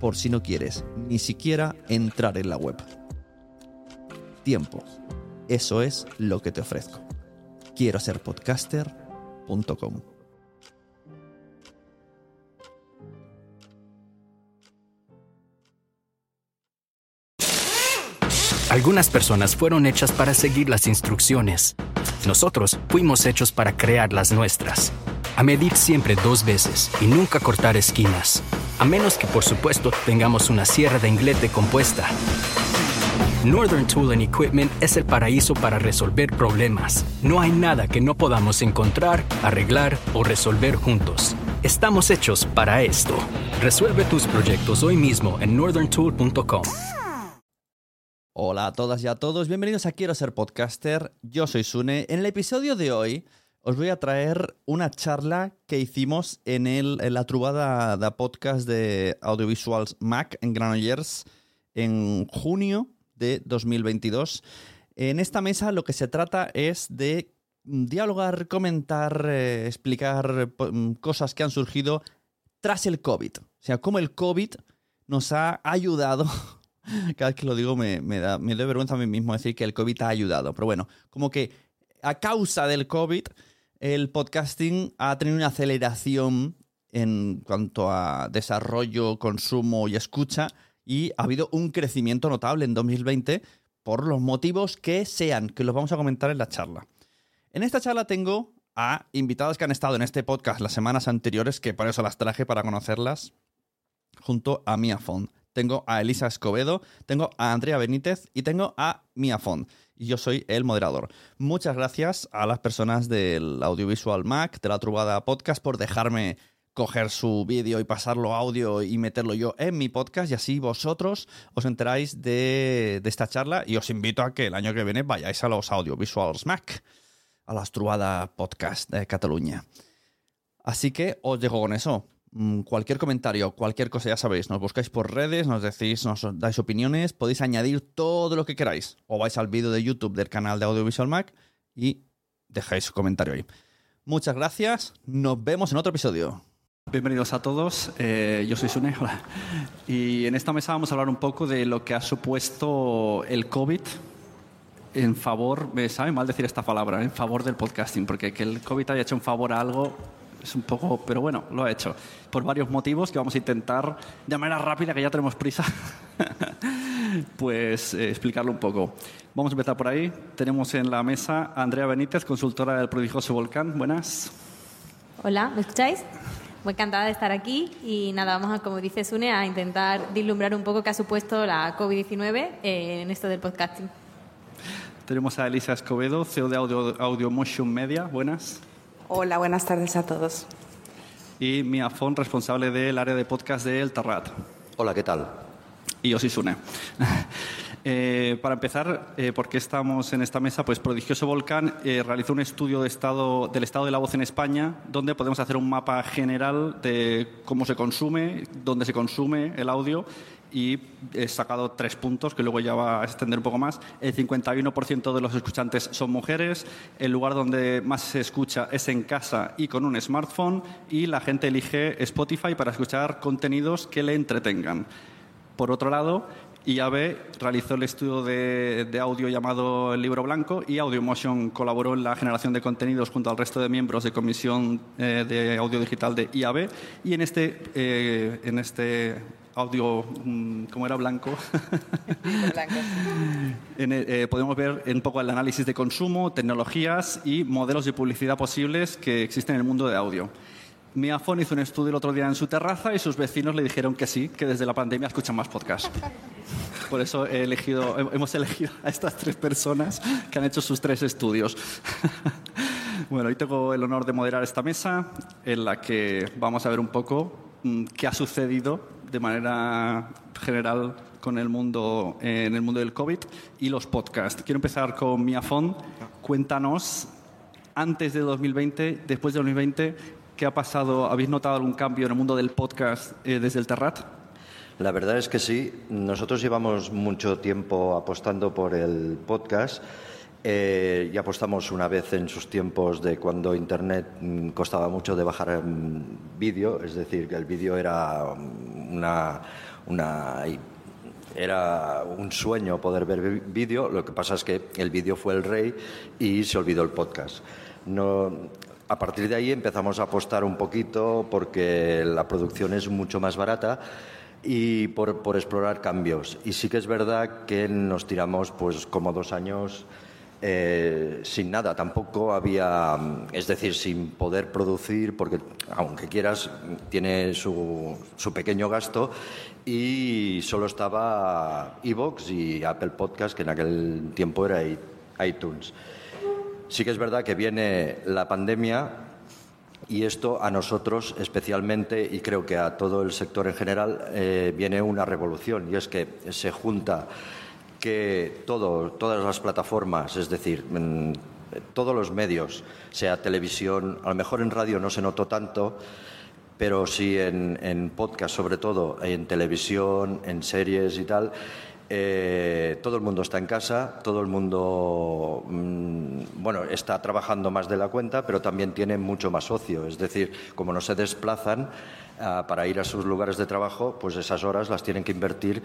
por si no quieres ni siquiera entrar en la web. Tiempo. Eso es lo que te ofrezco. Quiero ser podcaster.com. Algunas personas fueron hechas para seguir las instrucciones. Nosotros fuimos hechos para crear las nuestras. A medir siempre dos veces y nunca cortar esquinas. A menos que por supuesto tengamos una sierra de inglete compuesta. Northern Tool and Equipment es el paraíso para resolver problemas. No hay nada que no podamos encontrar, arreglar o resolver juntos. Estamos hechos para esto. Resuelve tus proyectos hoy mismo en northerntool.com. Hola a todas y a todos, bienvenidos a Quiero ser podcaster. Yo soy Sune. En el episodio de hoy os voy a traer una charla que hicimos en, el, en la trubada de podcast de Audiovisuals Mac en Granollers en junio de 2022. En esta mesa lo que se trata es de dialogar, comentar, eh, explicar eh, cosas que han surgido tras el COVID. O sea, cómo el COVID nos ha ayudado cada vez que lo digo me, me, da, me da vergüenza a mí mismo decir que el COVID ha ayudado. Pero bueno, como que a causa del COVID, el podcasting ha tenido una aceleración en cuanto a desarrollo, consumo y escucha. Y ha habido un crecimiento notable en 2020 por los motivos que sean, que los vamos a comentar en la charla. En esta charla tengo a invitados que han estado en este podcast las semanas anteriores, que por eso las traje para conocerlas, junto a Mia Font tengo a Elisa Escobedo, tengo a Andrea Benítez y tengo a Mia Font. Y yo soy el moderador. Muchas gracias a las personas del Audiovisual Mac, de la Trubada Podcast, por dejarme coger su vídeo y pasarlo audio y meterlo yo en mi podcast y así vosotros os enteráis de, esta charla y os invito a que el año que viene vayáis a los Audiovisuals Mac, a la Trubada Podcast de Cataluña. Así que os dejo con eso. Mm, Cualquier comentario, cualquier cosa, ya sabéis, nos buscáis por redes, nos decís, nos dais opiniones, podéis añadir todo lo que queráis. O vais al vídeo de YouTube del canal de Audiovisual Mac y dejáis su comentario ahí. Muchas gracias, nos vemos en otro episodio. Bienvenidos a todos, eh, yo soy Sune, hola. Y en esta mesa vamos a hablar un poco de lo que ha supuesto el COVID en favor, me sabe mal decir esta palabra, en favor del podcasting, porque que el COVID haya hecho un favor a algo es un poco, pero bueno, lo ha hecho. Por varios motivos que vamos a intentar, de manera rápida, que ya tenemos prisa, pues eh, explicarlo un poco. Vamos a empezar por ahí. Tenemos en la mesa a Andrea Benítez, consultora del prodigioso Volcán. Buenas. Hola, ¿me escucháis? Muy encantada de estar aquí y nada, vamos a, como dice Sune, a intentar vislumbrar un poco qué ha supuesto la COVID-19 en esto del podcasting. Tenemos a Elisa Escobedo, CEO de Audio, Audio Motion Media. Buenas. Hola, buenas tardes a todos. Y Mia Fon, responsable del área de podcast de El Terrat. Hola, ¿qué tal? Y yo soy Sune. Eh, para empezar, eh, ¿por qué estamos en esta mesa? Pues Prodigioso Volcán eh, realizó un estudio de estado, del estado de la voz en España, donde podemos hacer un mapa general de cómo se consume, dónde se consume el audio y he sacado tres puntos que luego ya va a extender un poco más. El 51% de los escuchantes son mujeres, el lugar donde más se escucha es en casa y con un smartphone y la gente elige Spotify para escuchar contenidos que le entretengan. Por otro lado, IAB realizó el estudio de, audio llamado El Libro Blanco y AudioMotion colaboró en la generación de contenidos junto al resto de miembros de comisión eh, de audio digital de IAB y en este, eh, en este audio, mm, ¿cómo era? Blanco. en eh, podemos ver un poco el análisis de consumo, tecnologías y modelos de publicidad posibles que existen en el mundo de audio. Miafon hizo un estudio el otro día en su terraza y sus vecinos le dijeron que sí, que desde la pandemia escuchan más podcasts. Por eso he elegido, hemos elegido a estas tres personas que han hecho sus tres estudios. Bueno, hoy tengo el honor de moderar esta mesa en la que vamos a ver un poco mm, qué ha sucedido de manera general con el mundo, en el mundo del COVID y los podcasts. Quiero empezar con Miafon. Cuéntanos, antes de 2020, después de 2020, ¿qué ha pasado? ¿Habéis notado algún cambio en el mundo del podcast eh, desde el Terrat? La verdad es que sí. Nosotros llevamos mucho tiempo apostando por el podcast. Eh, y apostamos una vez en sus tiempos de cuando Internet mm, costaba mucho de bajar mm, vídeo, es decir, que el vídeo era una, una, era un sueño poder ver vídeo, lo que pasa es que el vídeo fue el rey y se olvidó el podcast. A partir de ahí empezamos a apostar un poquito porque la producción es mucho más barata y por, por explorar cambios. Y sí que es verdad que nos tiramos pues como dos años eh, sin nada, tampoco había, es decir, sin poder producir, porque aunque quieras, tiene su, su pequeño gasto, y solo estaba Evox y Apple Podcast, que en aquel tiempo era iTunes. Sí que es verdad que viene la pandemia y esto a nosotros especialmente, y creo que a todo el sector en general, eh, viene una revolución, y es que se junta que todo, todas las plataformas, es decir, en, todos los medios, sea televisión, a lo mejor en radio no se notó tanto, pero sí en, podcast, sobre todo en televisión, en series y tal, eh, todo el mundo está en casa, todo el mundo mmm, bueno, está trabajando más de la cuenta, pero también tiene mucho más ocio. Es decir, como no se desplazan para ir a sus lugares de trabajo, pues esas horas las tienen que invertir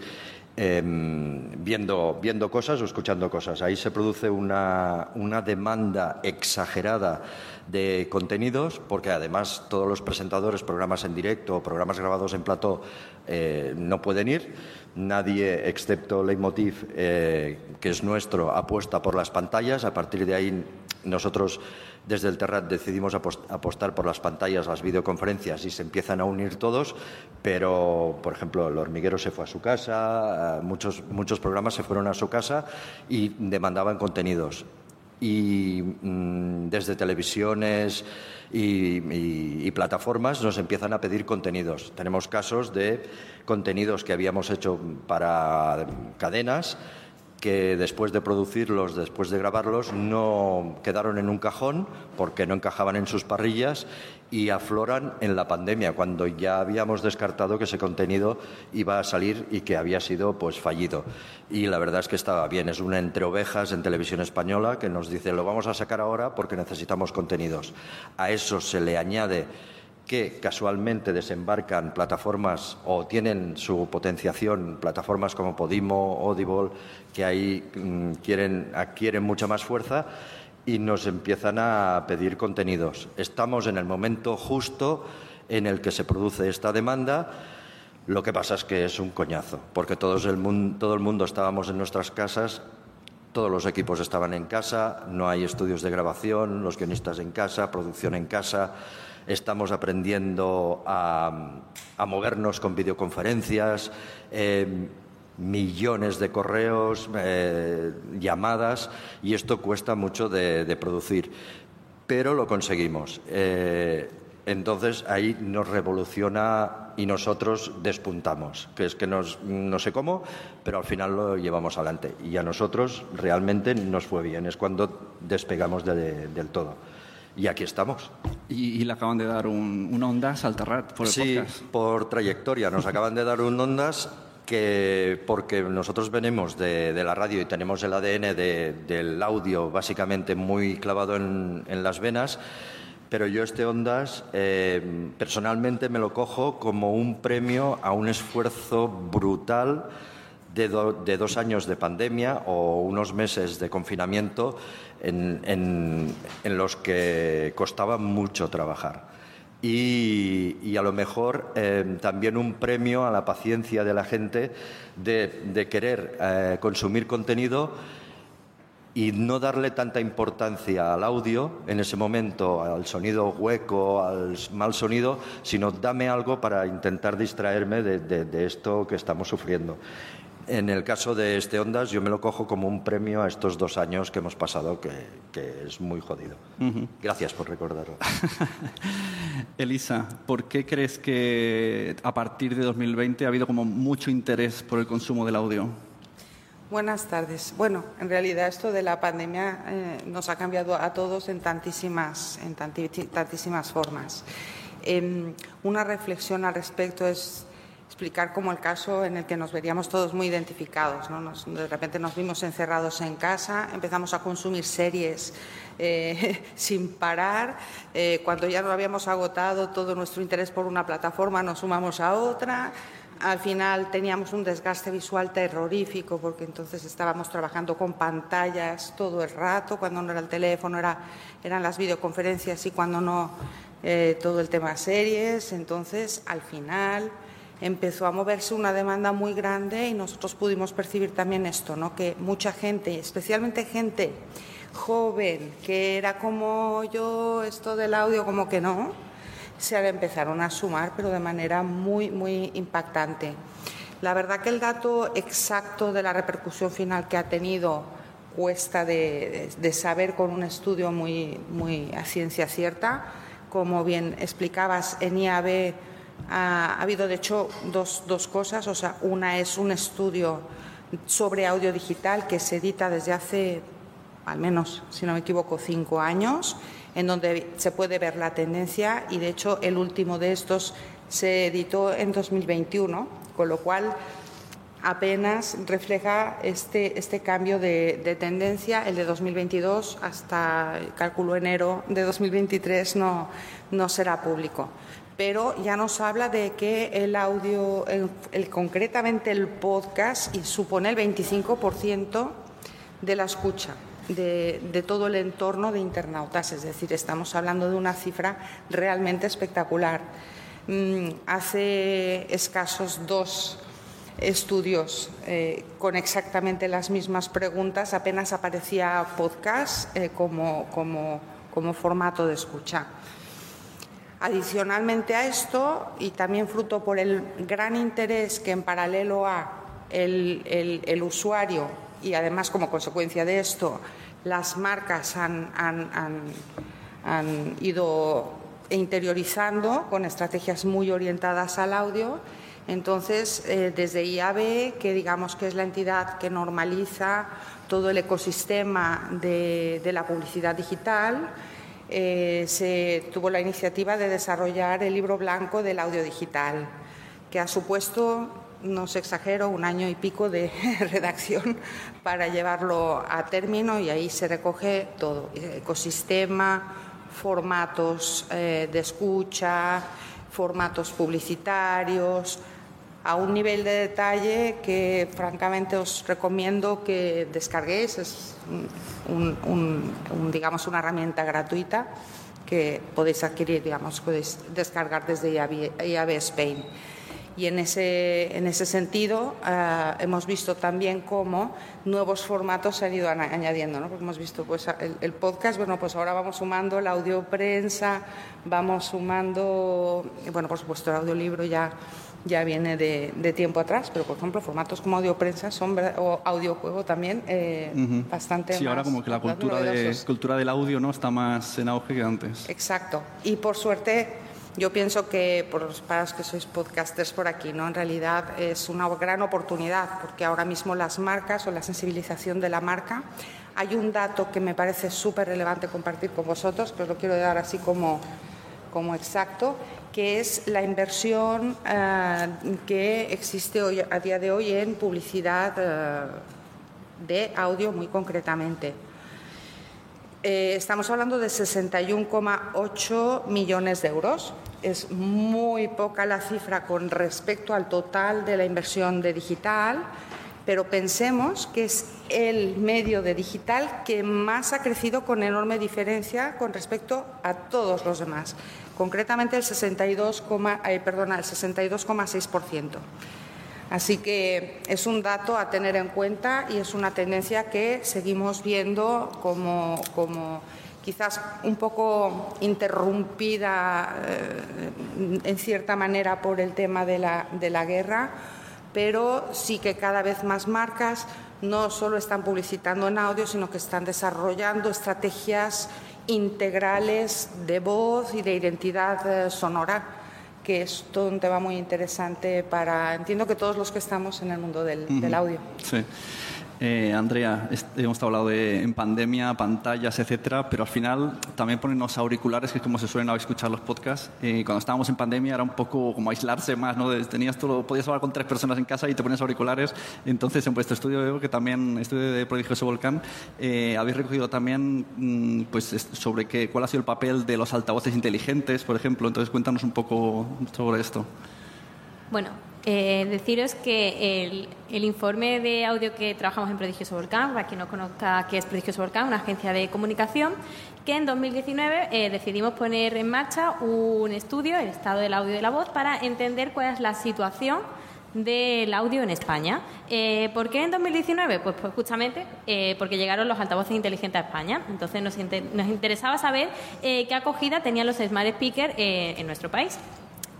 eh, viendo, viendo cosas o escuchando cosas. Ahí se produce una, una demanda exagerada de contenidos, porque además todos los presentadores, programas en directo, programas grabados en plató, eh, no pueden ir Nadie, excepto Leitmotiv, eh, que es nuestro, apuesta por las pantallas. A partir de ahí, nosotros desde el Terrat decidimos apostar por las pantallas, las videoconferencias y se empiezan a unir todos, pero, por ejemplo, el hormiguero se fue a su casa, muchos, muchos programas se fueron a su casa y demandaban contenidos. Y mmm, desde televisiones y plataformas nos empiezan a pedir contenidos. Tenemos casos de contenidos que habíamos hecho para cadenas que después de producirlos, después de grabarlos, no quedaron en un cajón porque no encajaban en sus parrillas y afloran en la pandemia, cuando ya habíamos descartado que ese contenido iba a salir y que había sido pues fallido. Y la verdad es que estaba bien, es una entre ovejas en televisión española que nos dice lo vamos a sacar ahora porque necesitamos contenidos. A eso se le añade que casualmente desembarcan plataformas o tienen su potenciación plataformas como Podimo, Audible, que ahí mm, quieren, adquieren mucha más fuerza y nos empiezan a pedir contenidos. Estamos en el momento justo en el que se produce esta demanda. Lo que pasa es que es un coñazo, porque todo el mundo, todo el mundo estábamos en nuestras casas todos los equipos estaban en casa, no hay estudios de grabación, los guionistas en casa, producción en casa, estamos aprendiendo a, movernos con videoconferencias, eh, millones de correos, eh, llamadas, y esto cuesta mucho de, producir. Pero lo conseguimos. Eh, entonces ahí nos revoluciona y nosotros despuntamos, que es que nos, no sé cómo, pero al final lo llevamos adelante. Y a nosotros realmente nos fue bien, es cuando despegamos del todo. Y aquí estamos. Y, le acaban de dar un, Ondas al Terrat por el sí, por trayectoria. Nos acaban de dar un Ondas que porque nosotros venimos de, la radio y tenemos el ADN del audio básicamente muy clavado en, las venas, pero yo este Ondas eh, personalmente me lo cojo como un premio a un esfuerzo brutal de, dos años de pandemia o unos meses de confinamiento en, los que costaba mucho trabajar. Y, a lo mejor eh, también un premio a la paciencia de la gente de, querer eh, consumir contenido y no darle tanta importancia al audio en ese momento, al sonido hueco, al mal sonido, sino dame algo para intentar distraerme de esto que estamos sufriendo. En el caso de este Ondas, yo me lo cojo como un premio a estos dos años que hemos pasado, que, es muy jodido. Gracias por recordarlo. Elisa, ¿por qué crees que a partir de 2020 ha habido como mucho interés por el consumo del audio? Buenas tardes. Bueno, en realidad esto de la pandemia eh, nos ha cambiado a todos en tantísimas, en tantísimas formas. Em, una reflexión al respecto es explicar como el caso en el que nos veríamos todos muy identificados. de repente nos vimos encerrados en casa, empezamos a consumir series eh, sin parar. Eh, cuando ya no habíamos agotado todo nuestro interés por una plataforma, nos sumamos a otra. Al final teníamos un desgaste visual terrorífico porque entonces estábamos trabajando con pantallas todo el rato, cuando no era el teléfono, era, eran las videoconferencias y cuando no eh, todo el tema series. Entonces, al final empezó a moverse una demanda muy grande y nosotros pudimos percibir también esto, ¿no? que mucha gente, especialmente gente joven, que era como yo, esto del audio como que no, se empezaron a sumar, pero de manera muy, muy impactante. La verdad que el dato exacto de la repercusión final que ha tenido cuesta de, saber con un estudio muy, muy a ciencia cierta. Como bien explicabas, en IAB ha, habido, de hecho, dos, dos cosas. O sea, una es un estudio sobre audio digital que se edita desde hace, al menos, si no me equivoco, cinco años, en donde se puede ver la tendencia y, de hecho, el último de estos se editó en 2021, con lo cual apenas refleja este, este cambio de, de, tendencia. El de 2022 hasta, cálculo enero de 2023, no, no será público pero ya nos habla de que el audio, el, concretamente el podcast, supone el 25% de la escucha de, todo el entorno de internautas, es decir, estamos hablando de una cifra realmente espectacular. Mm, hace escasos dos estudios eh, con exactamente las mismas preguntas, apenas aparecía podcast eh, como, como formato de escucha. Adicionalmente a esto, y también fruto por el gran interés que en paralelo a el, usuario y además como consecuencia de esto, las marcas han, han, ido interiorizando con estrategias muy orientadas al audio, Entonces, eh, desde IAB, que digamos que es la entidad que normaliza todo el ecosistema de, la publicidad digital, eh, se tuvo la iniciativa de desarrollar el libro blanco del audio digital, que ha supuesto, no se exagero, un año y pico de redacción para llevarlo a término y ahí se recoge todo, ecosistema, formatos eh, de escucha, formatos publicitarios, a un nivel de detalle que francamente os recomiendo que descarguéis. Es un, digamos, una herramienta gratuita que podéis adquirir, digamos, podéis descargar desde IAB Spain. Y en ese, en ese sentido eh, hemos visto también cómo nuevos formatos se han ido añadiendo. ¿no? Porque hemos visto pues, el, el, podcast, bueno, pues ahora vamos sumando la audioprensa, vamos sumando, bueno, por supuesto el audiolibro ya ya viene de, tiempo atrás, pero por ejemplo formatos como audioprensa son, o audiojuego también eh, bastante Sí, ahora como que la cultura, de, cultura del audio no está más en auge que antes. Exacto. Y por suerte yo pienso que por los, para los que sois podcasters por aquí, ¿no? en realidad es una gran oportunidad porque ahora mismo las marcas o la sensibilización de la marca, hay un dato que me parece súper relevante compartir con vosotros, que os lo quiero dar así como, como exacto, que es la inversión eh, que existe hoy, a día de hoy en publicidad eh, de audio muy concretamente. Eh, estamos hablando de 61,8 millones de euros. Es muy poca la cifra con respecto al total de la inversión de digital, pero pensemos que es el medio de digital que más ha crecido con enorme diferencia con respecto a todos los demás concretamente el 62,6%. Así que es un dato a tener en cuenta y es una tendencia que seguimos viendo como, quizás un poco interrumpida eh, en cierta manera por el tema de la, de la guerra, pero sí que cada vez más marcas no solo están publicitando en audio, sino que están desarrollando estrategias integrales de voz y de identidad eh, sonora, que es todo un tema muy interesante para, entiendo que todos los que estamos en el mundo del, del audio. Sí. Eh, Andrea, hemos hablado de en pandemia, pantallas, etcétera, pero al final también ponernos auriculares, que es como se suelen escuchar los podcasts. Eh, cuando estábamos en pandemia era un poco como aislarse más, ¿no? Tenías todo, podías hablar con tres personas en casa y te pones auriculares. Entonces, en vuestro estudio que también, estudio de Prodigioso Volcán, eh, habéis recogido también mm, pues, sobre qué, cuál ha sido el papel de los altavoces inteligentes, por ejemplo. Entonces, cuéntanos un poco sobre esto. Bueno, eh, deciros que el, informe de audio que trabajamos en Prodigioso Volcán, para quien no conozca qué es Prodigioso Volcán, una agencia de comunicación, que en 2019 eh, decidimos poner en marcha un estudio, el estado del audio y de la voz, para entender cuál es la situación del audio en España. Eh, ¿Por qué en 2019? Pues, pues justamente eh, porque llegaron los altavoces inteligentes a España. Entonces nos, nos interesaba saber qué acogida tenían los smart speakers en nuestro país.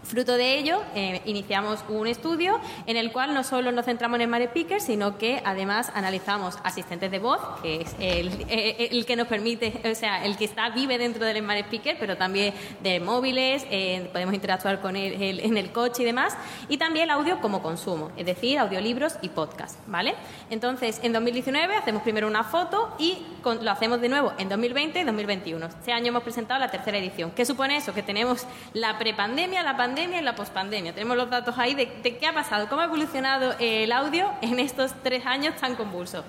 Fruto de ello, eh, iniciamos un estudio en el cual no solo nos centramos en el Mare Picker, sino que además analizamos asistentes de voz, que es eh, el, que nos permite, o sea, el que está vive dentro del Mare Picker, pero también de móviles, eh, podemos interactuar con él en el coche y demás, y también el audio como consumo, es decir, audiolibros y podcast, ¿vale? Entonces, en 2019 hacemos primero una foto y lo hacemos de nuevo en 2020 y 2021. Este año hemos presentado la tercera edición. ¿Qué supone eso? Que tenemos la prepandemia, la pandemia, pandemia y la pospandemia. Tenemos los datos ahí de, qué ha pasado, cómo ha evolucionado el audio en estos tres años tan convulsos.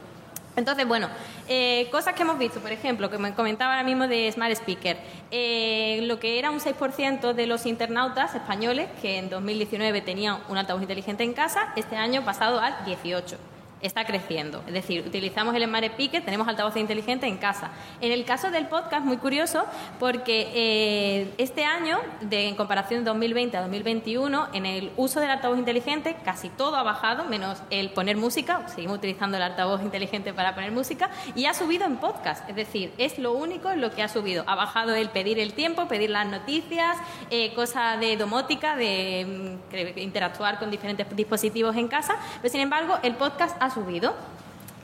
Entonces, bueno, eh, cosas que hemos visto, por ejemplo, que me comentaba ahora mismo de Smart Speaker, eh, lo que era un 6% de los internautas españoles que en 2019 tenían un altavoz inteligente en casa, este año pasado al 18% está creciendo. Es decir, utilizamos el Smart Speaker, tenemos altavoces inteligentes en casa. En el caso del podcast, muy curioso, porque eh, este año, de, en comparación de 2020 a 2021, en el uso del altavoz inteligente casi todo ha bajado, menos el poner música, seguimos utilizando el altavoz inteligente para poner música, y ha subido en podcast. Es decir, es lo único en lo que ha subido. Ha bajado el pedir el tiempo, pedir las noticias, eh, cosa de domótica, de mm, interactuar con diferentes dispositivos en casa, pero sin embargo, el podcast ha subido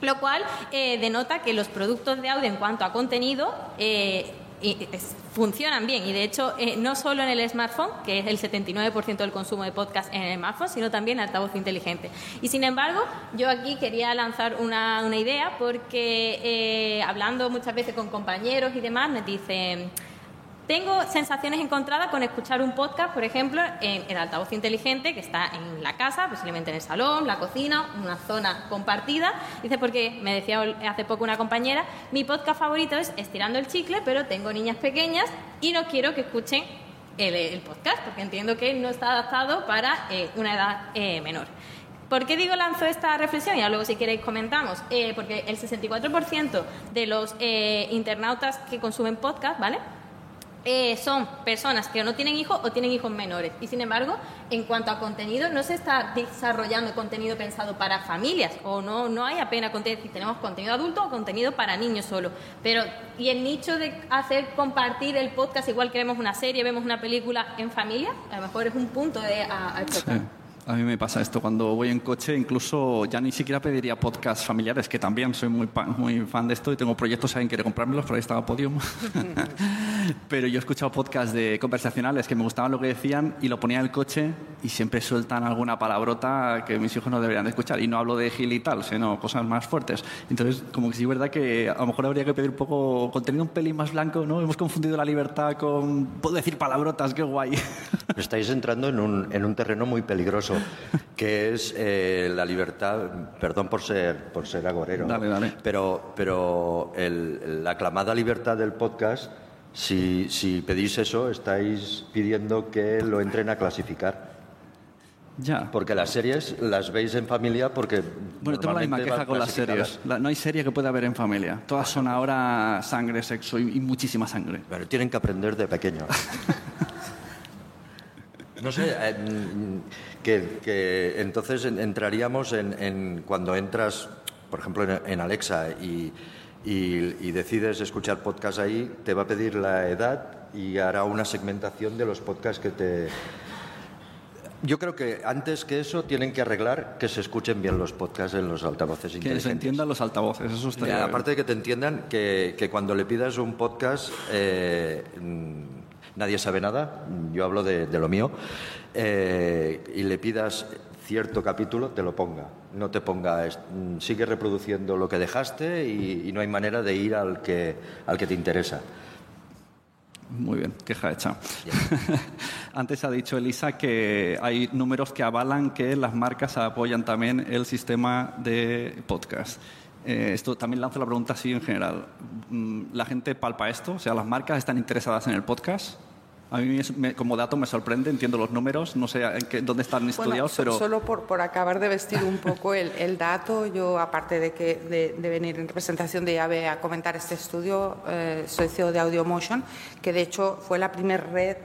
lo cual eh, denota que los productos de audio en cuanto a contenido eh, funcionan bien. Y de hecho, eh, no solo en el smartphone, que es el 79% del consumo de podcast en el smartphone, sino también en altavoz inteligente. Y sin embargo, yo aquí quería lanzar una, una idea porque hablando muchas veces con compañeros y demás, me dicen tengo sensaciones encontradas con escuchar un podcast, por ejemplo, en el altavoz inteligente que está en la casa, posiblemente en el salón, la cocina, una zona compartida. Dice, porque me decía hace poco una compañera, mi podcast favorito es Estirando el Chicle, pero tengo niñas pequeñas y no quiero que escuchen el, podcast, porque entiendo que no está adaptado para eh, una edad eh, menor. ¿Por qué digo lanzo esta reflexión? Ya luego si queréis comentamos. Eh, porque el 64% de los internautas que consumen podcast, ¿vale? Eh, son personas que no tienen hijos o tienen hijos menores. Y sin embargo, en cuanto a contenido, no se está desarrollando contenido pensado para familias o no, no hay apenas contenido. Tenemos contenido adulto o contenido para niños solo. Pero, y el nicho de hacer compartir el podcast, igual que vemos una serie, vemos una película en familia, a lo mejor es un punto de a, a a mí me pasa esto cuando voy en coche, incluso ya ni siquiera pediría podcasts familiares, que también soy muy, muy fan de esto y tengo proyectos, alguien quiere comprármelos, por ahí estaba Podium. Pero yo he escuchado podcasts de conversacionales que me gustaban lo que decían y lo ponía en el coche y siempre sueltan alguna palabrota que mis hijos no deberían de escuchar. Y no hablo de gil y tal, sino cosas más fuertes. Entonces, como que sí es verdad que a lo mejor habría que pedir un poco contenido un pelín más blanco, ¿no? Hemos confundido la libertad con... Puedo decir palabrotas, qué guay. Estáis entrando en un, en un terreno muy peligroso que es eh, la libertad, perdón por ser, por ser agorero, pero, pero la aclamada libertad del podcast, si, si pedís eso, estáis pidiendo que lo entren a clasificar. Ya. Porque las series las veis en familia porque. Bueno, tengo la misma queja con las series. no hay serie que pueda haber en familia. Todas son ahora sangre, sexo y, y muchísima sangre. Pero tienen que aprender de pequeños. No sé, eh, que, entonces entraríamos en, cuando entras, por ejemplo, en, Alexa y, decides escuchar podcast ahí, te va a pedir la edad y hará una segmentación de los podcasts que te... Yo creo que antes que eso tienen que arreglar que se escuchen bien los podcasts en los altavoces Que se entiendan los altavoces, eso está Aparte de que te entiendan que, cuando le pidas un podcast... Eh, nadie sabe nada, yo hablo de, lo mío, eh, y le pidas cierto capítulo, te lo ponga. No te ponga, mm, sigue reproduciendo lo que dejaste y, no hay manera de ir al que, al que te interesa. Muy bien, queja hecha. Antes ha dicho Elisa que hay números que avalan que las marcas apoyan también el sistema de podcast. Eh, esto también lanzo la pregunta así en general. Mm, ¿La gente palpa esto? O sea, ¿las marcas están interesadas en el podcast? A mí como dato me sorprende, entiendo los números, no sé en qué, dónde están estudiados, pero... Solo por, por, acabar de vestir un poco el, el dato, yo aparte de, que, de, venir en representación de IAVE a comentar este estudio, eh, soy CEO de AudioMotion, que de hecho fue la primera red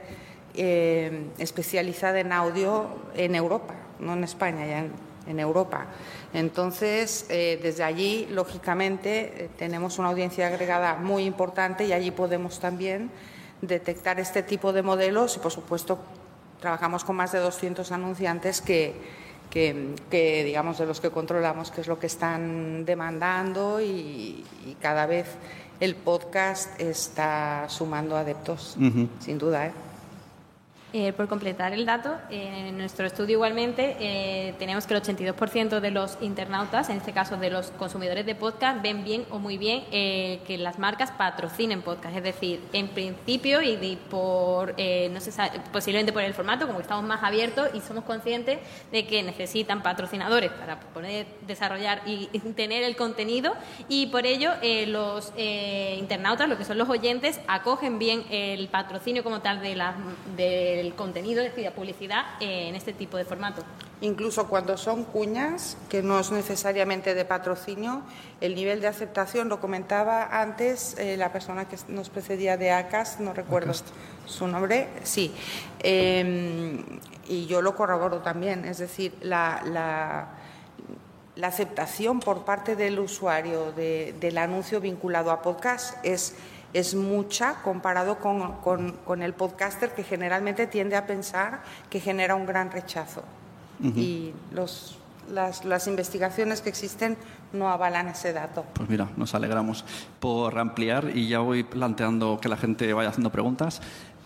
eh, especializada en audio en Europa, no en España, ya en, en Europa. Entonces, eh, desde allí, lógicamente, eh, tenemos una audiencia agregada muy importante y allí podemos también detectar este tipo de modelos y, por supuesto, trabajamos con más de 200 anunciantes que, que, digamos, de los que controlamos qué es lo que están demandando y, cada vez el podcast está sumando adeptos, sin duda. ¿eh? Eh, por completar el dato, en nuestro estudio igualmente eh, tenemos que el 82% de los internautas, en este caso de los consumidores de podcast, ven bien o muy bien eh, que las marcas patrocinen podcast. Es decir, en principio y, por, no sé, posiblemente por el formato, como estamos más abiertos y somos conscientes de que necesitan patrocinadores para poder desarrollar y, tener el contenido y por ello los internautas, lo que son los oyentes, acogen bien el patrocinio como tal de las de el contenido, es decir, la publicidad en este tipo de formato. Incluso cuando son cuñas, que no es necesariamente de patrocinio, el nivel de aceptación, lo comentaba antes eh, la persona que nos precedía de ACAS, no recuerdo su nombre, sí, em, y yo lo corroboro también, es decir, la, la, aceptación por parte del usuario del anuncio vinculado a podcast es es mucha comparado con, el podcaster que generalmente tiende a pensar que genera un gran rechazo. Y los, las, investigaciones que existen no avalan ese dato. Pues mira, nos alegramos por ampliar y ya voy planteando que la gente vaya haciendo preguntas.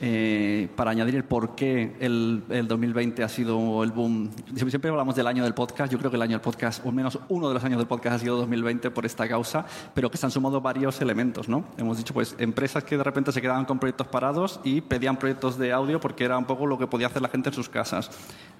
Eh, para añadir el por qué el, 2020 ha sido el boom. Siempre hablamos del año del podcast. Yo creo que el año del podcast, o al menos uno de los años del podcast, ha sido 2020 por esta causa, pero que se han sumado varios elementos. ¿no? Hemos dicho, pues, empresas que de repente se quedaban con proyectos parados y pedían proyectos de audio porque era un poco lo que podía hacer la gente en sus casas.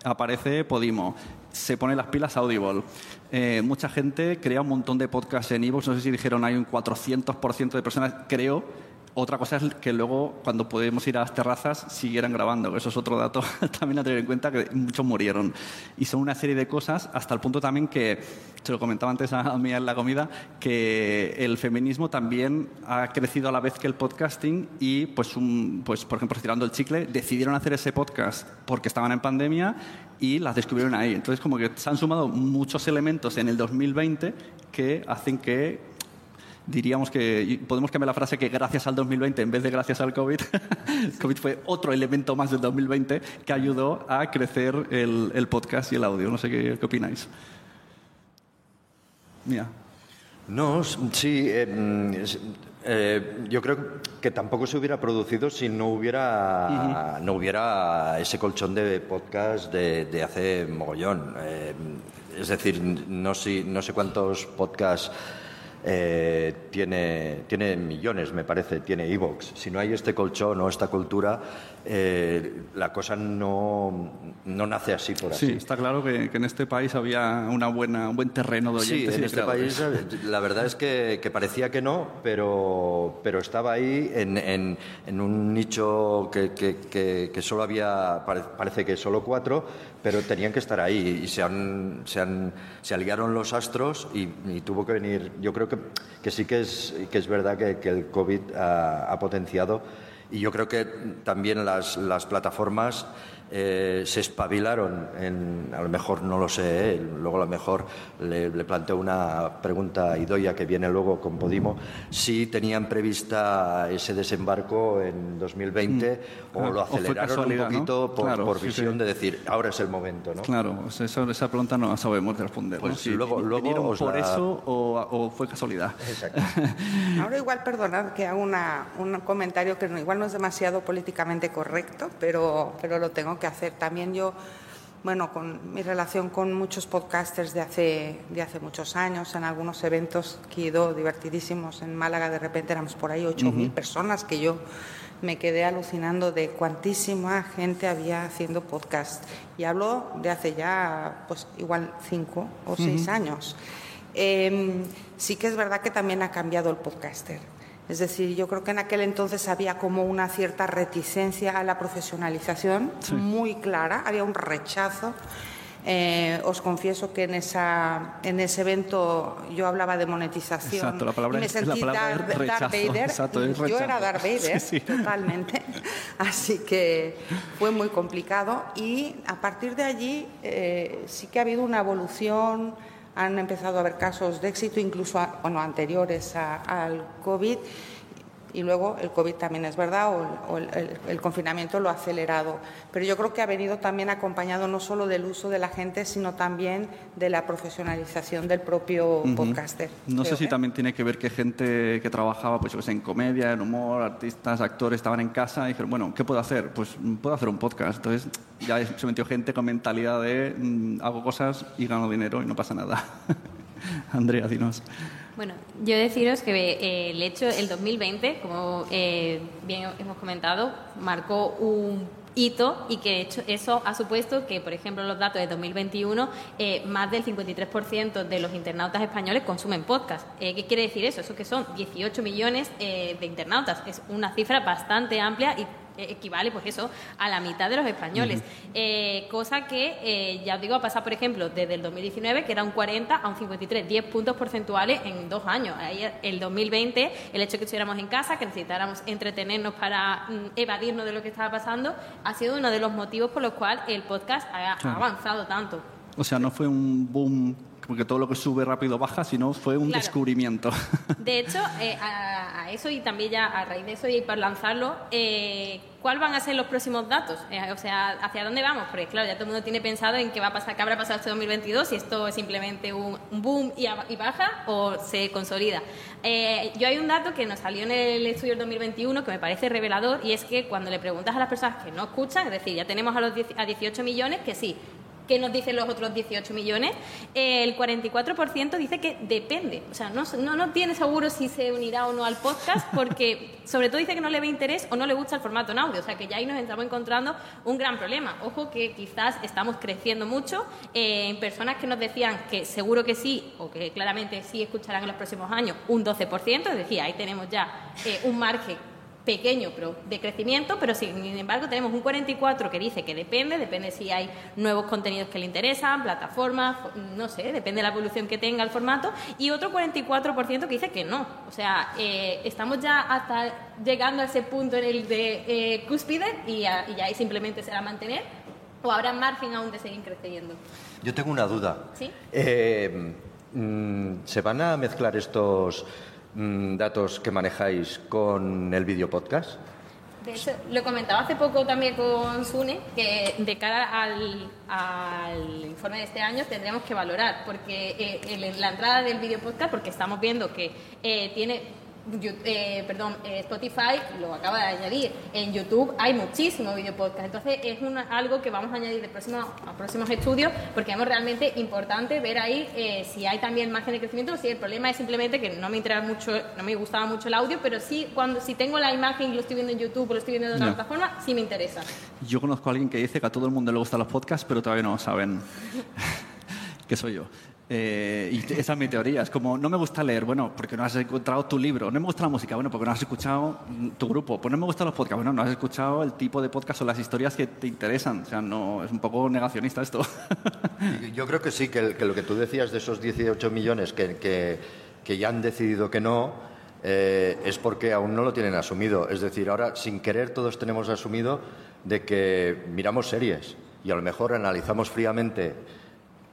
Aparece Podimo, se pone las pilas Audible. Eh, mucha gente crea un montón de podcasts en iVoox. No sé si dijeron hay un 400% de personas, creo otra cosa es que luego, cuando podemos ir a las terrazas, siguieran grabando. Eso es otro dato también a tener en cuenta, que muchos murieron. Y son una serie de cosas, hasta el punto también que, se lo comentaba antes a mí en la comida, que el feminismo también ha crecido a la vez que el podcasting y, pues, un, pues por ejemplo, tirando el chicle, decidieron hacer ese podcast porque estaban en pandemia y las descubrieron ahí. Entonces, como que se han sumado muchos elementos en el 2020 que hacen que diríamos que podemos cambiar la frase que gracias al 2020 en vez de gracias al COVID, COVID fue otro elemento más del 2020 que ayudó a crecer el, podcast y el audio. No sé qué, opináis. Mira. No, sí. Eh, eh, yo creo que tampoco se hubiera producido si no hubiera, no hubiera ese colchón de podcast de, hace mogollón. Eh, es decir, no, no sé cuántos podcasts eh, tiene, tiene millones, me parece, tiene Evox. Si no hay este colchón o esta cultura, eh, la cosa no, no, nace así por así. Sí, está claro que, en este país había una buena, un buen terreno de oyentes. Sí, en este país la verdad es que, parecía que no, pero, pero estaba ahí en, en, un nicho que, que, que, solo había, parece que solo cuatro, pero tenían que estar ahí y se, han, se, han, se aliaron los astros y, tuvo que venir. Yo creo que, que sí que es, que es verdad que, el COVID ha, ha potenciado y yo creo que también las, las plataformas eh, se espabilaron, en, a lo mejor no lo sé, eh, luego a lo mejor le, planteo una pregunta a Idoia que viene luego con Podimo, si tenían prevista ese desembarco en 2020 mm. o lo aceleraron un poquito por, visión de decir, ahora es el momento. ¿no? Claro, esa pregunta no la sabemos responder. Pues si luego, luego por eso o, fue casualidad. Exacto. ahora igual, perdonad que hago una, un comentario que igual no es demasiado políticamente correcto, pero, pero lo tengo que que hacer. También yo, bueno, con mi relación con muchos podcasters de hace, de hace muchos años, en algunos eventos que he ido divertidísimos en Málaga, de repente éramos por ahí 8.000 personas que yo me quedé alucinando de cuantísima gente había haciendo podcast. Y hablo de hace ya, pues igual cinco o seis años. Em, sí que es verdad que también ha cambiado el podcaster. Es decir, yo creo que en aquel entonces había como una cierta reticencia a la profesionalización muy clara, había un rechazo. Eh, os confieso que en, esa, en ese evento yo hablaba de monetización Exacto, la palabra y me sentí Darth, Vader. yo era Darth Vader, totalmente. Así que fue muy complicado y a partir de allí eh, sí que ha habido una evolución han empezado a haber casos de éxito, incluso bueno, anteriores al COVID y luego el COVID también es verdad, o, el, confinamiento lo ha acelerado. Pero yo creo que ha venido también acompañado no solo del uso de la gente, sino también de la profesionalización del propio podcaster. No sé si ¿eh? también tiene que ver que gente que trabajaba pues, en comedia, en humor, artistas, actores, estaban en casa y dijeron, bueno, ¿qué puedo hacer? Pues puedo hacer un podcast. Entonces ya se metió gente con mentalidad de mm, hago cosas y gano dinero y no pasa nada. Andrea, dinos. Bueno, yo deciros que eh, el hecho, el 2020, como eh, bien hemos comentado, marcó un hito y que hecho, eso ha supuesto que, por ejemplo, los datos de 2021, eh, más del 53% de los internautas españoles consumen podcast. ¿Qué quiere decir eso? Eso que son 18 millones de internautas. Es una cifra bastante amplia y eh, equivale, pues eso, a la mitad de los españoles. Eh, cosa que, eh, ya os digo, ha pasado, por ejemplo, desde el 2019, que era un 40 a un 53, 10 puntos porcentuales en dos años. Ahí, el 2020, el hecho de que estuviéramos en casa, que necesitáramos entretenernos para mm, evadirnos de lo que estaba pasando, ha sido uno de los motivos por los cuales el podcast ha, avanzado tanto. O sea, no fue un boom porque todo lo que sube rápido baja, sino fue un Claro. descubrimiento. De hecho, eh, a, a eso y también ya a raíz de eso y para lanzarlo, eh, ¿cuáles van a ser los próximos datos? Eh, o sea, ¿hacia dónde vamos? Porque claro, ya todo el mundo tiene pensado en qué va a pasar, qué habrá pasado este 2022, si esto es simplemente un, un boom y, a- y baja o se consolida. Eh, yo hay un dato que nos salió en el estudio del 2021 que me parece revelador y es que cuando le preguntas a las personas que no escuchan, es decir, ya tenemos a los 10 a 18 millones que sí, ¿Qué nos dicen los otros 18 millones? El 44% dice que depende. O sea, no, no, no tiene seguro si se unirá o no al podcast porque sobre todo dice que no le ve interés o no le gusta el formato en audio. O sea, que ya ahí nos estamos encontrando un gran problema. Ojo que quizás estamos creciendo mucho eh, en personas que nos decían que seguro que sí o que claramente sí escucharán en los próximos años un 12%. Es decir, ahí tenemos ya eh, un margen pequeño pero de crecimiento, pero sin embargo tenemos un 44 que dice que depende, depende si hay nuevos contenidos que le interesan, plataformas, fo- no sé, depende de la evolución que tenga el formato, y otro 44% que dice que no. O sea, eh, estamos ya hasta llegando a ese punto en el de eh, cúspide y, ya- y ahí simplemente será mantener o habrá margen aún de seguir creciendo. Yo tengo una duda. ¿Sí? Eh, mm, ¿Se van a mezclar estos mm, datos que manejáis con el video podcast? De hecho, lo comentaba hace poco también con Sune, que de cara al, al informe de este año tendremos que valorar, porque eh, la entrada del video podcast, porque estamos viendo que eh, tiene, Eh, perdón, eh, Spotify lo acaba de añadir, en YouTube hay muchísimo video podcast, entonces es una- algo que vamos a añadir de próximo, a próximos estudios, porque es realmente importante ver ahí eh, si hay también margen de crecimiento o si el problema es simplemente que no me interesa mucho, no me gustaba mucho el audio, pero sí cuando si tengo la imagen y lo estoy viendo en YouTube o lo estoy viendo en otra No. plataforma, sí me interesa. Yo conozco a alguien que dice que a todo el mundo le gustan los podcasts, pero todavía no saben que soy yo. Eh, y esa es mi teoría. Es como, no me gusta leer, bueno, porque no has encontrado tu libro. No me gusta la música, bueno, porque no has escuchado tu grupo. Pues no me gustan los podcasts, bueno, no has escuchado el tipo de podcast o las historias que te interesan. O sea, no, es un poco negacionista esto. Yo creo que sí, que, que lo que tú decías de esos 18 millones que, que- que ya han decidido que no, eh, es porque aún no lo tienen asumido. Es decir, ahora sin querer todos tenemos asumido de que miramos series y a lo mejor analizamos fríamente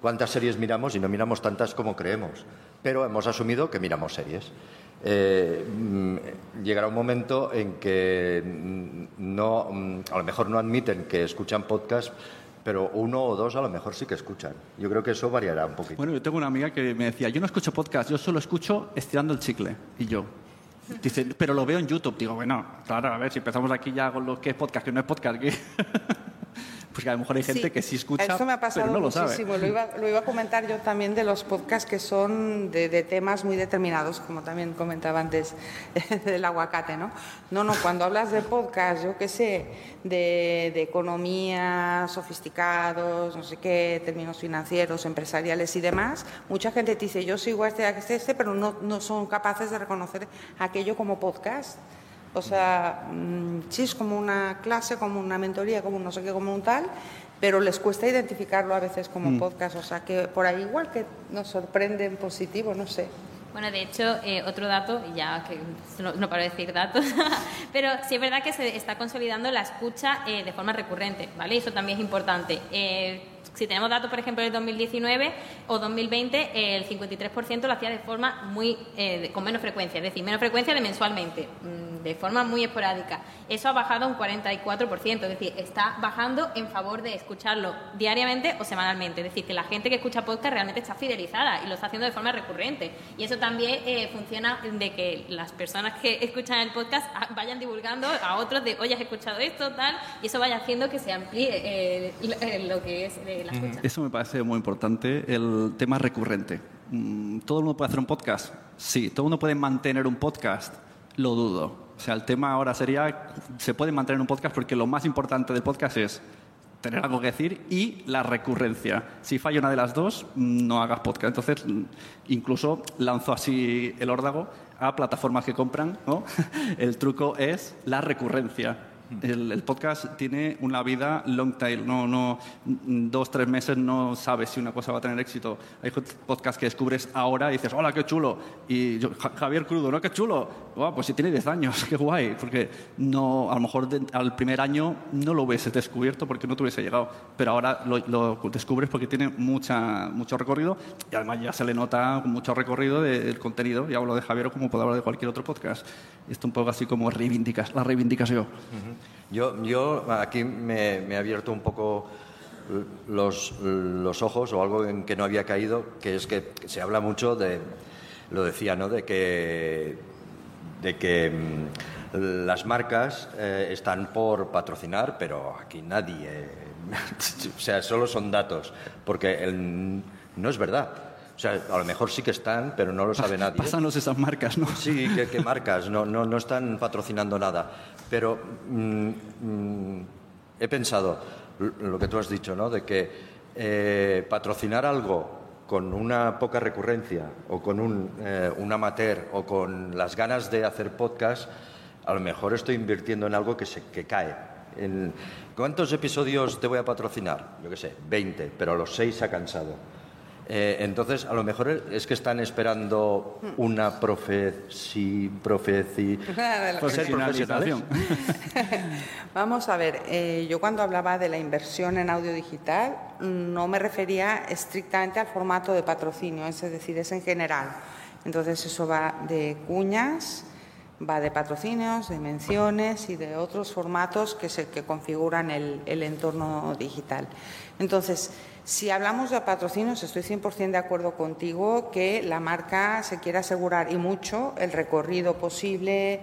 cuántas series miramos y no miramos tantas como creemos. Pero hemos asumido que miramos series. Eh, mm, llegará un momento en que mm, no, mm, a lo mejor no admiten que escuchan podcast, pero uno o dos a lo mejor sí que escuchan. Yo creo que eso variará un poquito. Bueno, yo tengo una amiga que me decía, yo no escucho podcast, yo solo escucho estirando el chicle. Y yo, dice, pero lo veo en YouTube. Digo, bueno, claro, a ver, si empezamos aquí ya con lo que es podcast, que no es podcast. pues que a lo mejor hay gente Sí, que sí escucha, me ha pasado pero no lo sabe. Lo iba, lo iba a comentar yo también de los podcasts que son de, de temas muy determinados, como también comentaba antes del aguacate, ¿no? No, no, cuando hablas de podcast, yo qué sé, de, de economía, sofisticados, no sé qué, términos financieros, empresariales y demás, mucha gente te dice, yo sigo a este, a este, a este, pero no, no son capaces de reconocer aquello como podcast. O sea, mm, sí es como una clase, como una mentoría, como un no sé qué, como un tal, pero les cuesta identificarlo a veces como Mm. podcast. O sea, que por ahí igual que nos sorprende en positivo, no sé. Bueno, de hecho, eh, otro dato, y ya que no, no paro de decir datos, pero sí es verdad que se está consolidando la escucha eh, de forma recurrente, ¿vale? Eso también es importante. Eh, si tenemos datos, por ejemplo, del 2019 o 2020, el 53% lo hacía de forma muy eh, con menos frecuencia, es decir, menos frecuencia de mensualmente, mm, de forma muy esporádica. Eso ha bajado un 44%, es decir, está bajando en favor de escucharlo diariamente o semanalmente. Es decir, que la gente que escucha podcast realmente está fidelizada y lo está haciendo de forma recurrente. Y eso también eh, funciona de que las personas que escuchan el podcast ah, vayan divulgando a otros de, oye, has escuchado esto, tal, y eso vaya haciendo que se amplíe eh, lo- eh, que es eh, la escucha. Eso me parece muy importante, el tema recurrente. Mm, ¿Todo el mundo puede hacer un podcast? Sí. ¿Todo el mundo puede mantener un podcast? Lo dudo. O sea, el tema ahora sería, se puede mantener un podcast porque lo más importante del podcast es tener algo que decir y la recurrencia. Si falla una de las dos, no hagas podcast. Entonces, mm, incluso lanzo así el órdago a plataformas que compran. ¿no? El truco es la recurrencia. El, el podcast tiene una vida long tail, no, no, dos, tres meses no sabes si una cosa va a tener éxito. Hay podcasts que descubres ahora y dices, hola, qué chulo. Y yo, Ja- Javier Crudo, ¿no? Qué chulo. Pues si tiene 10 años, qué guay. Porque no, a lo mejor de- al primer año no lo hubieses descubierto porque no te hubiese llegado. Pero ahora lo, lo descubres porque tiene mucha, mucho recorrido y además ya se le nota mucho recorrido del contenido. Y hablo de Javier como puedo hablar de cualquier otro podcast. Esto un poco así como reivindicas, la reivindicación. Yo, yo aquí me, me he abierto un poco los, los ojos o algo en que no había caído, que es que se habla mucho de, lo decía, ¿no? De que, de que mm, las marcas eh, están por patrocinar, pero aquí nadie, o sea, solo son datos, porque no es verdad. O sea, a lo mejor sí que están, pero no lo sabe nadie. Pásanos esas marcas, ¿no? Sí, que marcas, no, no, no están patrocinando nada. Pero mm, mm, he pensado lo que tú has dicho, ¿no? De que eh, patrocinar algo con una poca recurrencia o con un, eh, un amateur o con las ganas de hacer podcast, a lo mejor estoy invirtiendo en algo que, se, que cae. En- ¿Cuántos episodios te voy a patrocinar? Yo qué sé, 20, pero a los 6 se ha cansado. Eh, entonces, a lo mejor es que están esperando una profeci, profeci, profesionales. Profesionalización. Vamos a ver, eh, yo cuando hablaba de la inversión en audio digital no me refería estrictamente al formato de patrocinio, es decir, es en general. Entonces eso va de cuñas, va de patrocinios, de menciones y de otros formatos que, se, que configuran el, el entorno digital. Entonces, si hablamos de patrocinios, estoy 100% de acuerdo contigo que la marca se quiere asegurar y mucho el recorrido posible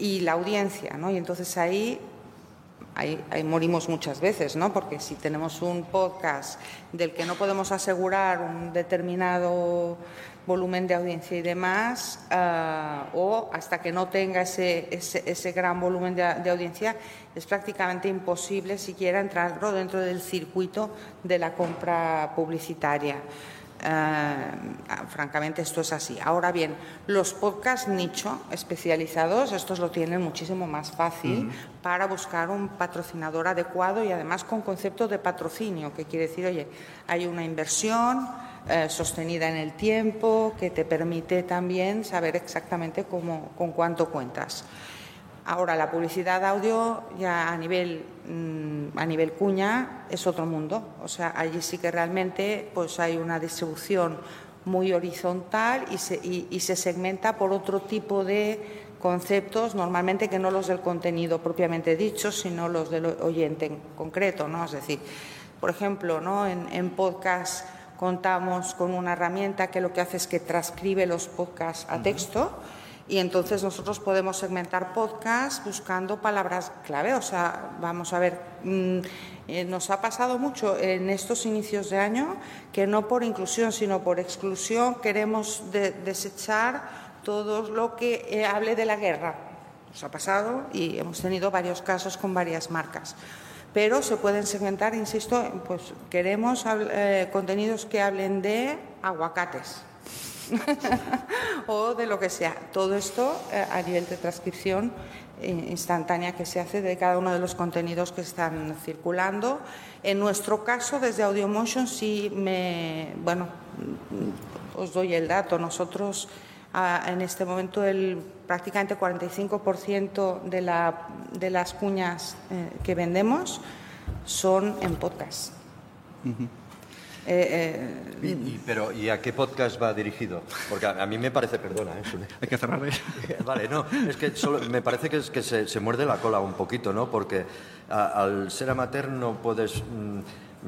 y la audiencia, ¿no? Y entonces ahí ahí, ahí morimos muchas veces, ¿no? Porque si tenemos un podcast del que no podemos asegurar un determinado volumen de audiencia y demás, ah, o hasta que no tenga ese, ese, ese gran volumen de, de audiencia, es prácticamente imposible siquiera entrarlo dentro del circuito de la compra publicitaria. Ah, francamente esto es así. Ahora bien, los podcasts nicho especializados, estos lo tienen muchísimo más fácil para buscar un patrocinador adecuado y además con concepto de patrocinio, que quiere decir, oye, hay una inversión eh, sostenida en el tiempo que te permite también saber exactamente cómo, con cuánto cuentas. Ahora, la publicidad audio ya a nivel, mm, a nivel cuña es otro mundo. O sea, allí sí que realmente pues hay una distribución muy horizontal y se, y- y se segmenta por otro tipo de conceptos, normalmente que no los del contenido propiamente dicho, sino los del oyente en concreto, ¿no? Es decir, por ejemplo, ¿no? en, en podcast contamos con una herramienta que lo que hace es que transcribe los podcasts a texto y entonces nosotros podemos segmentar podcasts buscando palabras clave. O sea, vamos a ver, mm, eh, nos ha pasado mucho en estos inicios de año que no por inclusión, sino por exclusión queremos de- desechar todo lo que eh, hable de la guerra. Nos ha pasado y hemos tenido varios casos con varias marcas. Pero se pueden segmentar, insisto, pues queremos eh, contenidos que hablen de aguacates o de lo que sea. Todo esto eh, a nivel de transcripción eh, instantánea que se hace de cada uno de los contenidos que están circulando. En nuestro caso, desde AudioMotion, sí me, bueno, mm, os doy el dato. Nosotros en este momento el prácticamente 45% de, la, de las cuñas eh, que vendemos son en podcast. Eh, eh, Y- y- pero, ¿y a qué podcast va dirigido? Porque a, a mí me parece, perdona, ¿eh? Hay que cerrar ahí. Vale, no, es que solo- me parece que, es que se, se muerde la cola un poquito, ¿no? Porque a- al ser amateur no puedes mm,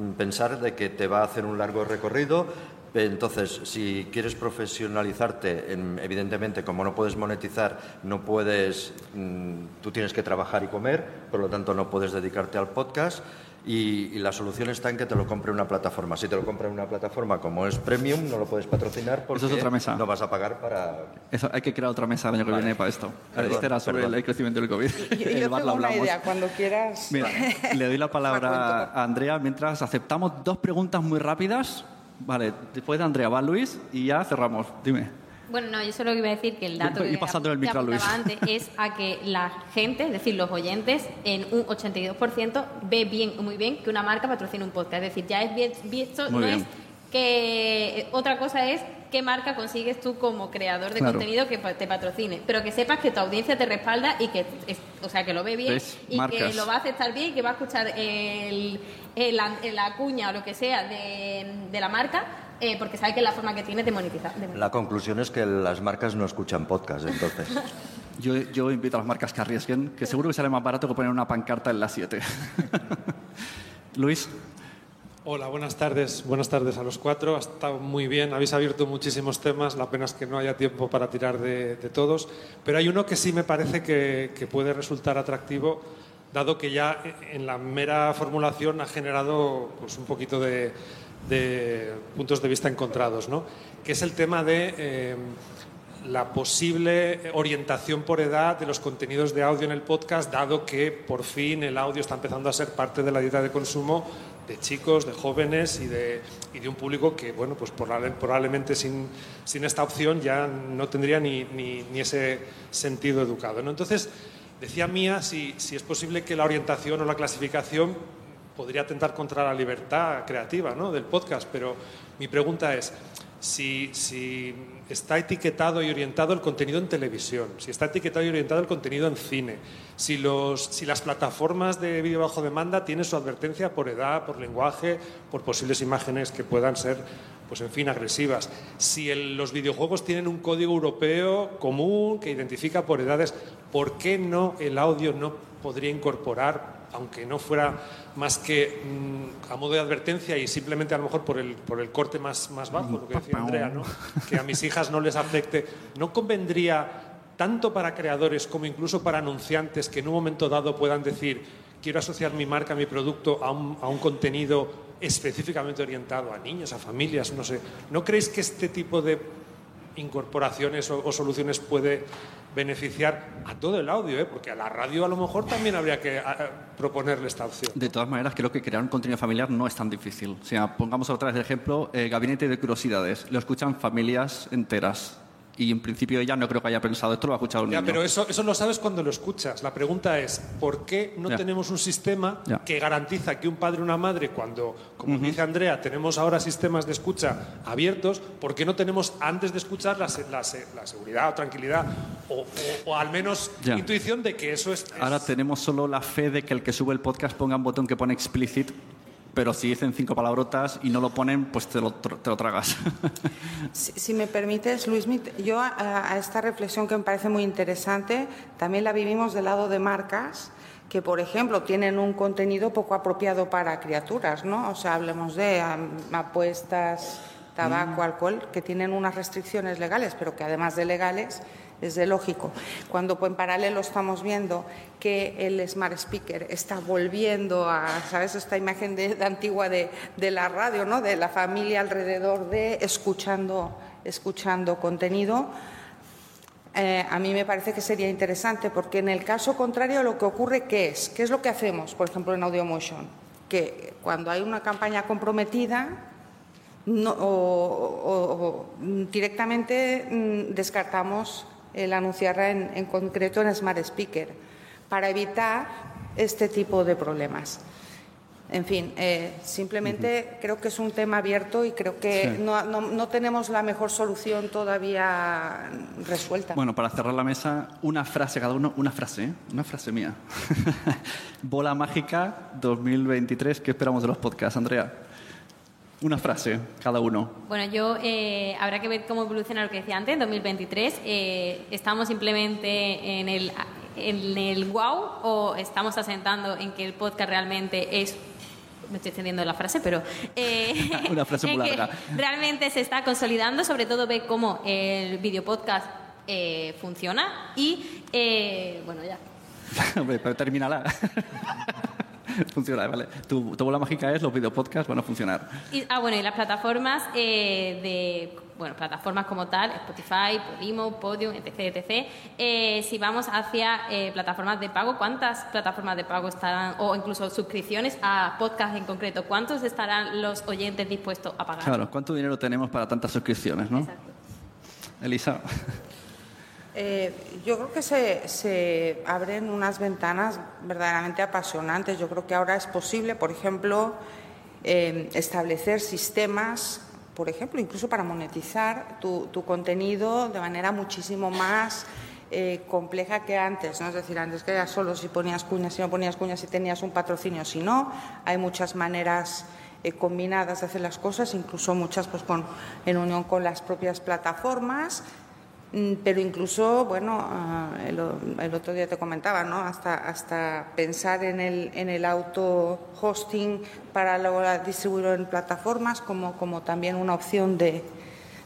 mm, pensar de que te va a hacer un largo recorrido. Entonces, si quieres profesionalizarte, en- evidentemente, como no puedes monetizar, no puedes, mm, tú tienes que trabajar y comer, por lo tanto no puedes dedicarte al podcast. Y, y la solución está en que te lo compre una plataforma. Si te lo compra una plataforma como es Premium, no lo puedes patrocinar porque Eso es otra mesa. no vas a pagar para Eso, hay que crear otra mesa el año que Vale. viene para esto. Perdón, Este era sobre perdón. el crecimiento del COVID. yo yo tengo una hablamos. idea, cuando quieras. Mira, le doy la palabra a Andrea mientras aceptamos dos preguntas muy rápidas. Vale, después de Andrea va Luis y ya cerramos. Dime. Bueno, no, yo solo iba a decir que el dato Y que, pasando el micro Luis. antes es a que la gente, es decir, los oyentes, en un 82% ve bien, muy bien que una marca patrocina un podcast. Es decir, ya es bien visto, Muy no bien. es que otra cosa es qué marca consigues tú como creador de Claro. contenido que te patrocine, pero que sepas que tu audiencia te respalda y que, o sea, que lo ve bien ¿Ves? y Marcas. que lo va a aceptar bien y que va a escuchar el, el- la, la cuña o lo que sea de, de la marca eh, porque sabe que es la forma que tiene de monetizar. de monetizar. La conclusión es que las marcas no escuchan podcast, entonces. Yo, yo invito a las marcas que arriesguen, que seguro que sale más barato que poner una pancarta en la 7. Luis, Hola, buenas tardes. Buenas tardes a los cuatro. Ha estado muy bien. Habéis abierto muchísimos temas. La pena es que no haya tiempo para tirar de, de todos. Pero hay uno que sí me parece que, que puede resultar atractivo, dado que ya en la mera formulación ha generado pues, un poquito de, de puntos de vista encontrados, ¿no? Que es el tema de eh, la posible orientación por edad de los contenidos de audio en el podcast, dado que por fin el audio está empezando a ser parte de la dieta de consumo de chicos, de jóvenes y de, y de un público que, bueno, pues probable- probablemente sin, sin esta opción ya no tendría ni, ni- ni ese sentido educado. ¿no? Entonces, decía Mía si, si es posible que la orientación o la clasificación podría atentar contra la libertad creativa ¿no? del podcast, pero mi pregunta es, si, está etiquetado y orientado el contenido en televisión, si está etiquetado y orientado el contenido en cine, si, los, si las plataformas de vídeo bajo demanda tienen su advertencia por edad, por lenguaje, por posibles imágenes que puedan ser, pues en fin, agresivas, si los videojuegos tienen un código europeo común que identifica por edades, ¿por qué no el audio no podría incorporar aunque no fuera más que mm, a modo de advertencia y simplemente a lo mejor por el, por el corte más, más bajo, lo que decía Andrea, ¿no? que a mis hijas no les afecte, ¿no convendría tanto para creadores como incluso para anunciantes que en un momento dado puedan decir quiero asociar mi marca, mi producto a un, a un contenido específicamente orientado a niños, a familias, no sé. ¿No creéis que este tipo de incorporaciones o, soluciones puede beneficiar a todo el audio, ¿eh? porque a la radio a lo mejor también habría que proponerle esta opción. de todas maneras, creo que crear un contenido familiar no es tan difícil. O sea, pongamos otra vez de ejemplo, eh, Gabinete de Curiosidades. Lo escuchan familias enteras. Y en principio ella no creo que haya pensado, esto lo ha escuchado un Ya, niño. pero eso, eso lo sabes cuando lo escuchas. La pregunta es, ¿por qué no Ya. tenemos un sistema Ya. que garantiza que un padre o una madre, cuando, como dice Andrea, tenemos ahora sistemas de escucha abiertos, ¿por qué no tenemos antes de escuchar la, la la seguridad o tranquilidad o, o- o al menos intuición de que eso es... es- Ahora tenemos solo la fe de que el que sube el podcast ponga un botón que pone explicit, pero si dicen cinco palabrotas y no lo ponen, pues te lo, te lo tragas. Si, si me permites, Luis, yo a, a esta reflexión que me parece muy interesante, también la vivimos del lado de marcas que, por ejemplo, tienen un contenido poco apropiado para criaturas, ¿no? O sea, hablemos de apuestas, tabaco, alcohol, que tienen unas restricciones legales, pero que además de legales es de lógico. Cuando en paralelo estamos viendo que el smart speaker está volviendo a, ¿sabes? Esta imagen de, antigua de, la radio, ¿no? De la familia alrededor de escuchando, escuchando contenido. Eh, a mí me parece que sería interesante porque en el caso contrario lo que ocurre ¿qué es? ¿Qué es lo que hacemos, por ejemplo, en AudioMotion? Que cuando hay una campaña comprometida o, directamente mm, descartamos el anunciarla en, en concreto en Smart Speaker para evitar este tipo de problemas. En fin, eh, simplemente creo que es un tema abierto y creo que Sí. no, no- no tenemos la mejor solución todavía resuelta. Bueno, para cerrar la mesa, una frase cada uno, una frase, ¿eh? una frase mía. Bola mágica 2023, ¿qué esperamos de los podcasts, Andrea? Una frase cada uno. Bueno, yo eh, habrá que ver cómo evoluciona lo que decía antes, en 2023. eh, ¿Estamos simplemente en el, en el wow o estamos asentando en que el podcast realmente es... Me estoy extendiendo la frase, pero... eh, Una frase muy larga. Realmente se está consolidando, sobre todo ve cómo el videopodcast eh, funciona y, eh, bueno, ya. Hombre, pero termínala. Funciona, vale. Tu, tu bola mágica es los videopodcasts van a funcionar. Y- ah, bueno, y las plataformas eh, de, bueno, plataformas como tal, Spotify, Podimo, Podium, etc., etc. Eh, si vamos hacia eh, plataformas de pago, ¿cuántas plataformas de pago estarán, o incluso suscripciones a podcast en concreto, cuántos estarán los oyentes dispuestos a pagar? Claro, ¿cuánto dinero tenemos para tantas suscripciones, no? Exacto. Elisa. Eh, yo creo que se, se, abren unas ventanas verdaderamente apasionantes. Yo creo que ahora es posible, por ejemplo, eh, establecer sistemas, por ejemplo, incluso para monetizar tu, tu contenido de manera muchísimo más eh, compleja que antes. ¿no? Es decir, antes que era solo si ponías cuñas, si no ponías cuñas, si tenías un patrocinio, si no. Hay muchas maneras eh, combinadas de hacer las cosas, incluso muchas pues, con, en unión con las propias plataformas. Mm, pero incluso, bueno, ah, el, el, otro día te comentaba, ¿no? Hasta, hasta pensar en el, en el auto-hosting para luego distribuirlo en plataformas como, como también una opción de,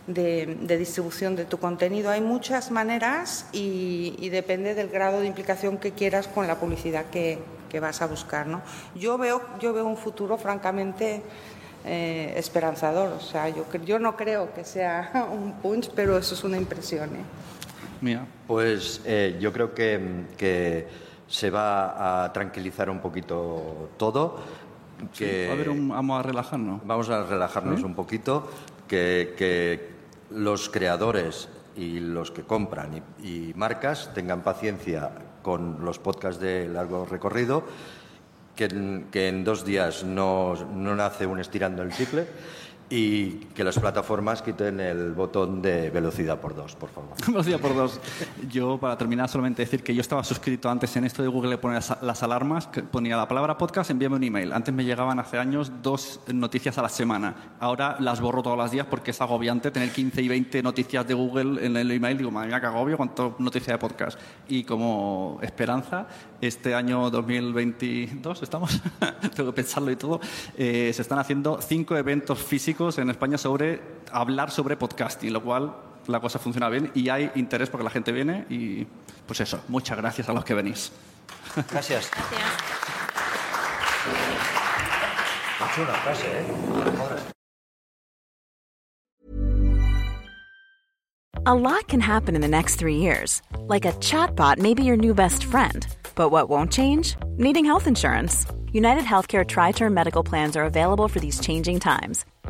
de, de, distribución de tu contenido. Hay muchas maneras y, y, depende del grado de implicación que quieras con la publicidad que, que vas a buscar, ¿no? Yo veo, yo veo un futuro, francamente, eh, esperanzador. O sea, yo, yo no creo que sea un punch, pero eso es una impresión. ¿eh? Mía. Pues eh, yo creo que, que, se va a tranquilizar un poquito todo. Que sí, a ver, un, vamos a relajarnos. Vamos a relajarnos ¿Sí? un poquito. Que, que, los creadores y los que compran y, y marcas tengan paciencia con los podcasts de largo recorrido que en, dos días no, no, nace un estirando el chicle y que las plataformas quiten el botón de velocidad por dos, por favor. velocidad por dos. Yo, para terminar, solamente decir que yo estaba suscrito antes en esto de Google poner las alarmas, que ponía la palabra podcast, envíame un email. Antes me llegaban hace años dos noticias a la semana. Ahora las borro todos los días porque es agobiante tener 15 y 20 noticias de Google en el email. Digo, madre mía, que agobio, cuánto noticias de podcast. Y como esperanza, este año 2022, estamos, tengo que pensarlo y todo, eh, se están haciendo cinco eventos físicos en España sobre hablar sobre podcasting, lo cual la cosa funciona bien y hay interés porque la gente viene y pues eso, muchas gracias a los que venís. Gracias. Gracias. una frase, ¿eh? A lot can happen in the next three years. Like a chatbot may be your new best friend. But what won't change? Needing health insurance. United Healthcare Tri Term Medical Plans are available for these changing times.